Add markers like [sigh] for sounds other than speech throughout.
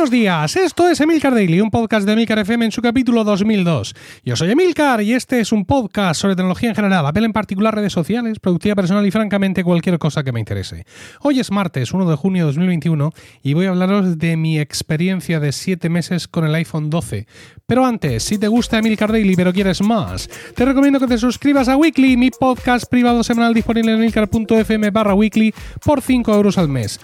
Buenos días, esto es Emilcar Daily, un podcast de Emilcar FM en su capítulo 2002. Yo soy Emilcar y este es un podcast sobre tecnología en general, Apple en particular, redes sociales, productividad personal y francamente cualquier cosa que me interese. Hoy es martes 1 de junio de 2021 y voy a hablaros de mi experiencia de 7 meses con el iPhone 12. Pero antes, si te gusta Emilcar Daily pero quieres más, te recomiendo que te suscribas a Weekly, mi podcast privado semanal disponible en emilcar.fm barra weekly por 5 euros al mes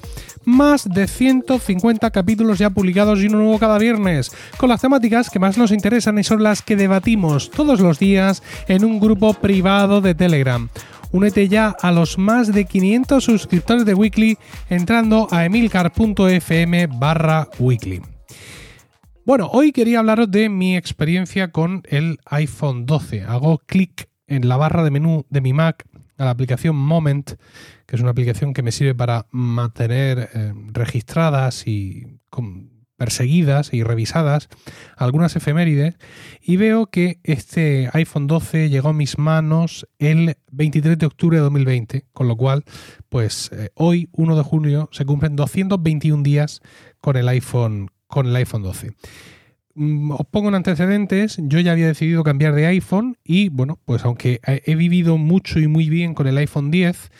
más de 150 capítulos ya publicados y uno nuevo cada viernes, con las temáticas que más nos interesan y son las que debatimos todos los días en un grupo privado de Telegram. Únete ya a los más de 500 suscriptores de Weekly entrando a emilcar.fm barra weekly. Bueno, hoy quería hablaros de mi experiencia con el iPhone 12. Hago clic en la barra de menú de mi Mac a la aplicación Moment que es una aplicación que me sirve para mantener eh, registradas y perseguidas y revisadas algunas efemérides y veo que este iPhone 12 llegó a mis manos el 23 de octubre de 2020, con lo cual pues eh, hoy 1 de junio se cumplen 221 días con el iPhone con el iPhone 12 mm, os pongo en antecedentes, yo ya había decidido cambiar de iPhone y bueno, pues aunque he vivido mucho y muy bien con el iPhone 10,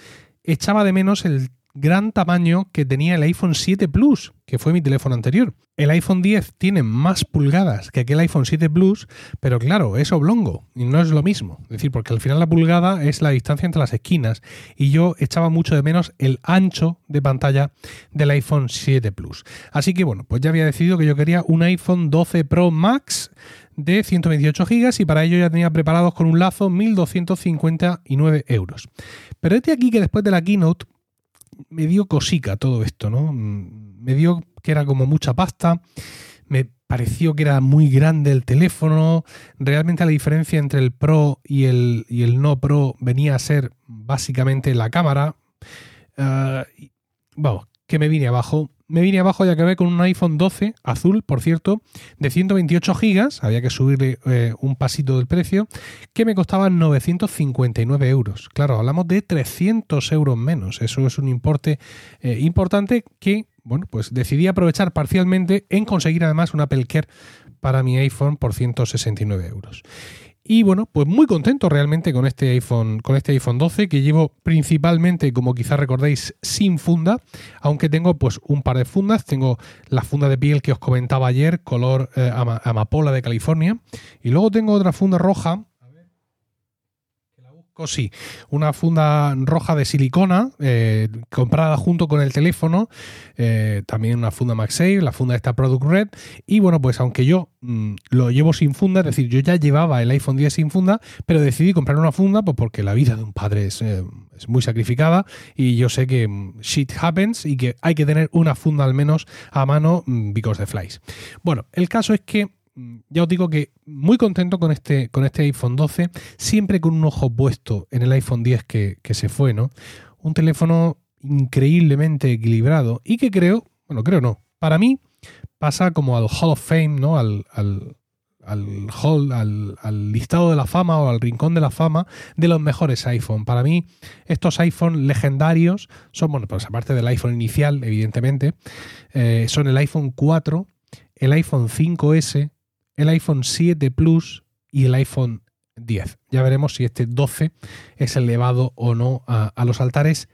echaba de menos el gran tamaño que tenía el iPhone 7 Plus, que fue mi teléfono anterior. El iPhone 10 tiene más pulgadas que aquel iPhone 7 Plus, pero claro, es oblongo y no es lo mismo. Es decir, porque al final la pulgada es la distancia entre las esquinas y yo echaba mucho de menos el ancho de pantalla del iPhone 7 Plus. Así que bueno, pues ya había decidido que yo quería un iPhone 12 Pro Max de 128 GB y para ello ya tenía preparados con un lazo 1.259 euros. Pero este aquí que después de la keynote me dio cosica todo esto, ¿no? Me dio que era como mucha pasta, me pareció que era muy grande el teléfono, realmente la diferencia entre el Pro y el, y el no Pro venía a ser básicamente la cámara. Ah, vamos, que me vine abajo me vine abajo y acabé con un iPhone 12, azul, por cierto, de 128 GB, había que subirle eh, un pasito del precio, que me costaba 959 euros. Claro, hablamos de 300 euros menos, eso es un importe eh, importante que, bueno, pues decidí aprovechar parcialmente en conseguir además un Apple Care para mi iPhone por 169 euros. Y bueno, pues muy contento realmente con este iPhone, con este iPhone 12 que llevo principalmente, como quizás recordéis, sin funda, aunque tengo pues un par de fundas. Tengo la funda de piel que os comentaba ayer, color eh, amapola de California, y luego tengo otra funda roja sí, una funda roja de silicona eh, comprada junto con el teléfono, eh, también una funda MagSafe, la funda esta Product Red y bueno, pues aunque yo mm, lo llevo sin funda, es decir, yo ya llevaba el iPhone 10 sin funda, pero decidí comprar una funda pues porque la vida de un padre es, eh, es muy sacrificada y yo sé que mm, shit happens y que hay que tener una funda al menos a mano mm, because the flies. Bueno, el caso es que ya os digo que muy contento con este, con este iPhone 12, siempre con un ojo puesto en el iPhone 10 que, se fue, ¿no? Un teléfono increíblemente equilibrado y que creo, bueno, creo no, para mí pasa como al Hall of Fame, ¿no? Al, al, al hall, al, listado de la fama o al rincón de la fama de los mejores iPhone. Para mí, estos iPhone legendarios son, bueno, pues aparte del iPhone inicial, evidentemente, eh, son el iPhone 4, el iPhone 5S, el iPhone 7 Plus y el iPhone 10. Ya veremos si este 12 es elevado o no a, los altares,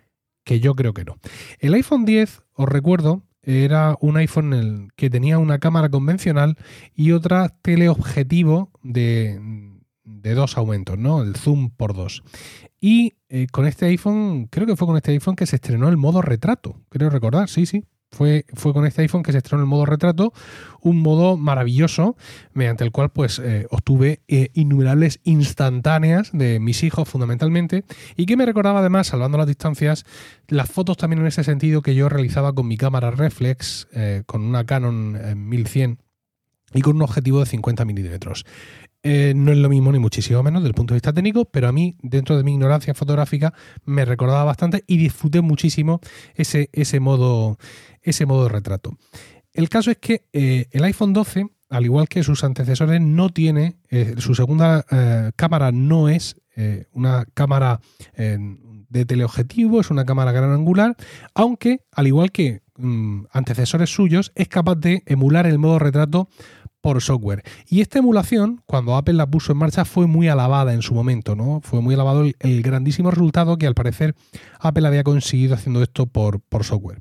que yo creo que no. El iPhone 10, os recuerdo, era un iPhone que tenía una cámara convencional y otra teleobjetivo de, de dos aumentos, ¿no? El zoom por dos. Y eh, con este iPhone, creo que fue con este iPhone que se estrenó el modo retrato, creo recordar, sí, sí, fue, fue, con este iPhone que se estrenó el modo retrato, un modo maravilloso mediante el cual pues eh, obtuve eh, innumerables instantáneas de mis hijos fundamentalmente y que me recordaba además, salvando las distancias, las fotos también en ese sentido que yo realizaba con mi cámara reflex, eh, con una Canon 1100 y con un objetivo de 50 milímetros. Eh, no es lo mismo ni muchísimo menos desde el punto de vista técnico, pero a mí, dentro de mi ignorancia fotográfica, me recordaba bastante y disfruté muchísimo ese, ese, modo, ese modo de retrato. El caso es que eh, el iPhone 12, al igual que sus antecesores, no tiene, eh, su segunda cámara no es una cámara de teleobjetivo, es una cámara gran angular, aunque, al igual que mm, antecesores suyos, es capaz de emular el modo retrato por software. Y esta emulación, cuando Apple la puso en marcha, fue muy alabada en su momento, ¿no? Fue muy alabado el, grandísimo resultado que al parecer Apple había conseguido haciendo esto por, por software.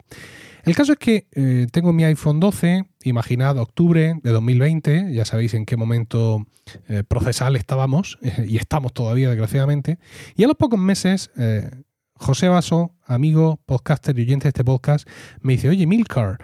El caso es que eh, tengo mi iPhone 12, imaginad octubre de 2020, ya sabéis en qué momento eh, procesal estábamos, [laughs] y estamos todavía desgraciadamente, y a los pocos meses eh, José Vaso, amigo, podcaster y oyente de este podcast, me dice, oye Milcar,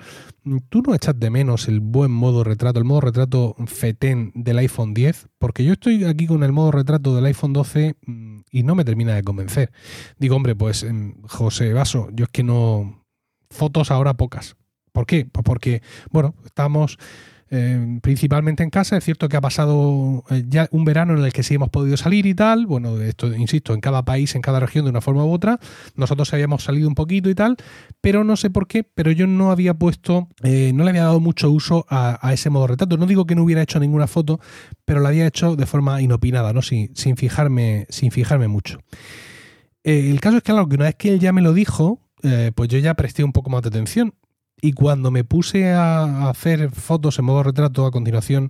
¿tú no echas de menos el buen modo retrato, el modo retrato FETEN del iPhone 10? Porque yo estoy aquí con el modo retrato del iPhone 12 mm, y no me termina de convencer. Digo, hombre, pues em, José Vaso, yo es que no... Fotos ahora pocas. ¿Por qué? Pues porque, bueno, estamos eh, principalmente en casa. Es cierto que ha pasado eh, ya un verano en el que sí hemos podido salir y tal. Bueno, esto, insisto, en cada país, en cada región de una forma u otra. Nosotros habíamos salido un poquito y tal, pero no sé por qué, pero yo no había puesto, eh, no le había dado mucho uso a, ese modo retrato. No digo que no hubiera hecho ninguna foto, pero la había hecho de forma inopinada, ¿no? Sin, fijarme, sin fijarme mucho. el caso es que, claro, que una vez que él ya me lo dijo, pues yo ya presté un poco más de atención y cuando me puse a hacer fotos en modo retrato a continuación,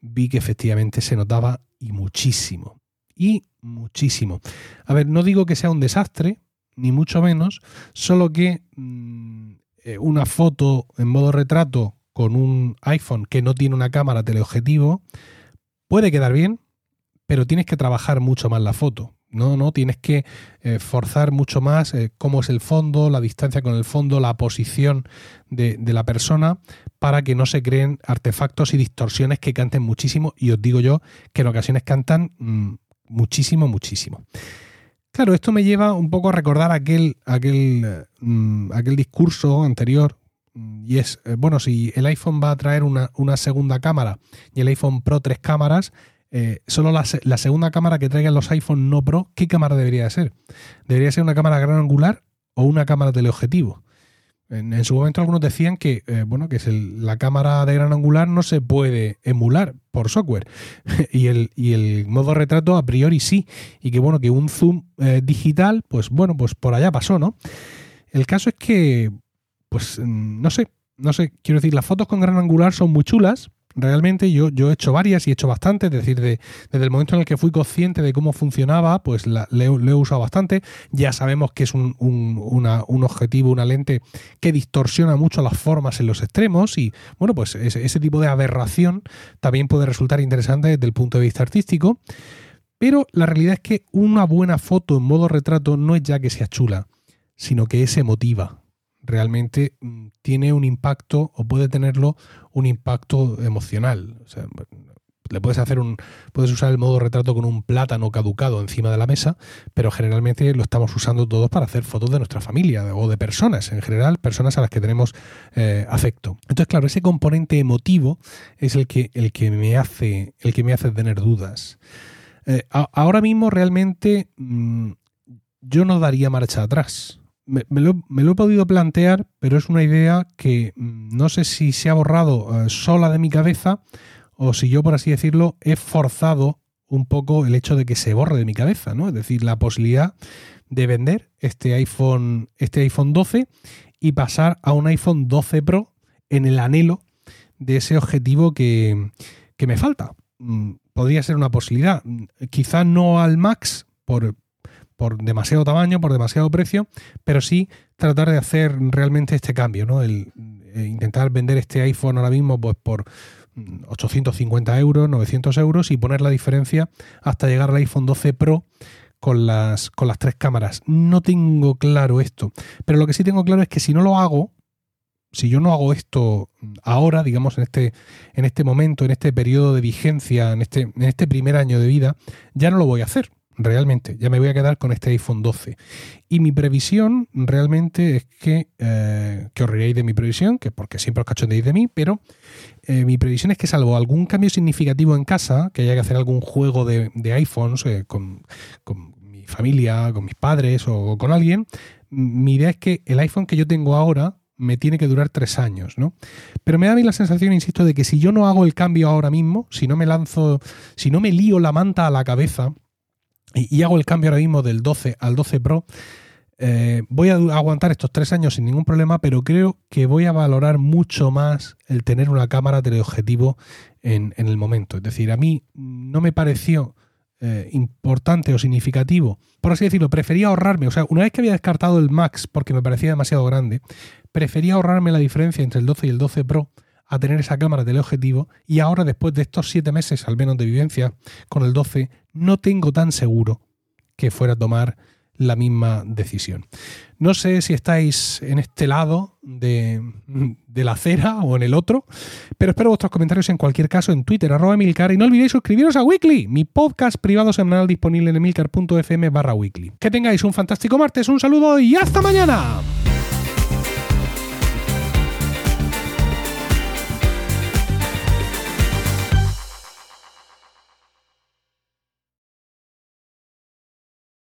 vi que efectivamente se notaba y muchísimo. Y muchísimo. A ver, no digo que sea un desastre, ni mucho menos, solo que mm, eh, una foto en modo retrato con un iPhone que no tiene una cámara teleobjetivo puede quedar bien, pero tienes que trabajar mucho más la foto. No, no, tienes que eh, forzar mucho más eh, cómo es el fondo, la distancia con el fondo, la posición de, la persona, para que no se creen artefactos y distorsiones que canten muchísimo. Y os digo yo que en ocasiones cantan mm, muchísimo, muchísimo. Claro, esto me lleva un poco a recordar aquel, aquel, mm, aquel discurso anterior. Mm, y es, eh, bueno, si el iPhone va a traer una segunda cámara y el iPhone Pro tres cámaras, eh, solo la, segunda cámara que traigan los iPhone no Pro, ¿qué cámara debería ser? ¿Debería ser una cámara gran angular o una cámara teleobjetivo? En, en su momento algunos decían que, eh, bueno, que es la cámara de gran angular no se puede emular por software [laughs] y, el, y el modo retrato a priori sí y que bueno, que un zoom eh, digital, pues bueno, pues por allá pasó, ¿no? El caso es que, pues mm, no sé, no sé, quiero decir, las fotos con gran angular son muy chulas, realmente yo, yo he hecho varias y he hecho bastante, es decir, de, desde el momento en el que fui consciente de cómo funcionaba, pues la, le, he usado bastante. Ya sabemos que es un, un, objetivo, una lente que distorsiona mucho las formas en los extremos y, bueno, pues ese, ese tipo de aberración también puede resultar interesante desde el punto de vista artístico. Pero la realidad es que una buena foto en modo retrato no es ya que sea chula, sino que es emotiva realmente mm, tiene un impacto o puede tenerlo un impacto emocional. O sea, le puedes hacer un puedes usar el modo retrato con un plátano caducado encima de la mesa, pero generalmente lo estamos usando todos para hacer fotos de nuestra familia o de personas en general, personas a las que tenemos eh, afecto. Entonces, claro, ese componente emotivo es el que el que me hace el que me hace tener dudas. Eh, ahora mismo realmente mm, yo no daría marcha atrás me, lo, he podido plantear, pero es una idea que mm, no sé si se ha borrado eh, sola de mi cabeza o si yo, por así decirlo, he forzado un poco el hecho de que se borre de mi cabeza, ¿no? Es decir, la posibilidad de vender este iPhone, este iPhone 12 y pasar a un iPhone 12 Pro en el anhelo de ese objetivo que, que me falta. Mm, podría ser una posibilidad. Quizá no al max por, por demasiado tamaño, por demasiado precio, pero sí tratar de hacer realmente este cambio, ¿no? El, eh, intentar vender este iPhone ahora mismo pues, por 850 euros, 900 euros y poner la diferencia hasta llegar al iPhone 12 Pro con las, con las tres cámaras. No tengo claro esto, pero lo que sí tengo claro es que si no lo hago, si yo no hago esto ahora, digamos, en este, en este momento, en este periodo de vigencia, en este, en este primer año de vida, ya no lo voy a hacer realmente. Ya me voy a quedar con este iPhone 12. Y mi previsión realmente es que, eh, que os de mi previsión, que porque siempre os cachondéis de mí, pero eh, mi previsión es que salvo algún cambio significativo en casa, que haya que hacer algún juego de, iPhones eh, con, con mi familia, con mis padres o con alguien, mi idea es que el iPhone que yo tengo ahora me tiene que durar tres años, ¿no? Pero me da a mí la sensación, insisto, de que si yo no hago el cambio ahora mismo, si no me lanzo, si no me lío la manta a la cabeza y, hago el cambio ahora mismo del 12 al 12 Pro, eh, voy a aguantar estos tres años sin ningún problema, pero creo que voy a valorar mucho más el tener una cámara teleobjetivo en, en el momento. Es decir, a mí no me pareció eh, importante o significativo, por así decirlo, prefería ahorrarme, o sea, una vez que había descartado el Max porque me parecía demasiado grande, prefería ahorrarme la diferencia entre el 12 y el 12 Pro a tener esa cámara teleobjetivo y ahora después de estos siete meses al menos de vivencia con el 12 no tengo tan seguro que fuera a tomar la misma decisión. No sé si estáis en este lado de, la acera o en el otro, pero espero vuestros comentarios en cualquier caso en Twitter, arroba Emilcar, y no olvidéis suscribiros a Weekly, mi podcast privado semanal disponible en emilcar.fm barra weekly. Que tengáis un fantástico martes, un saludo y hasta mañana.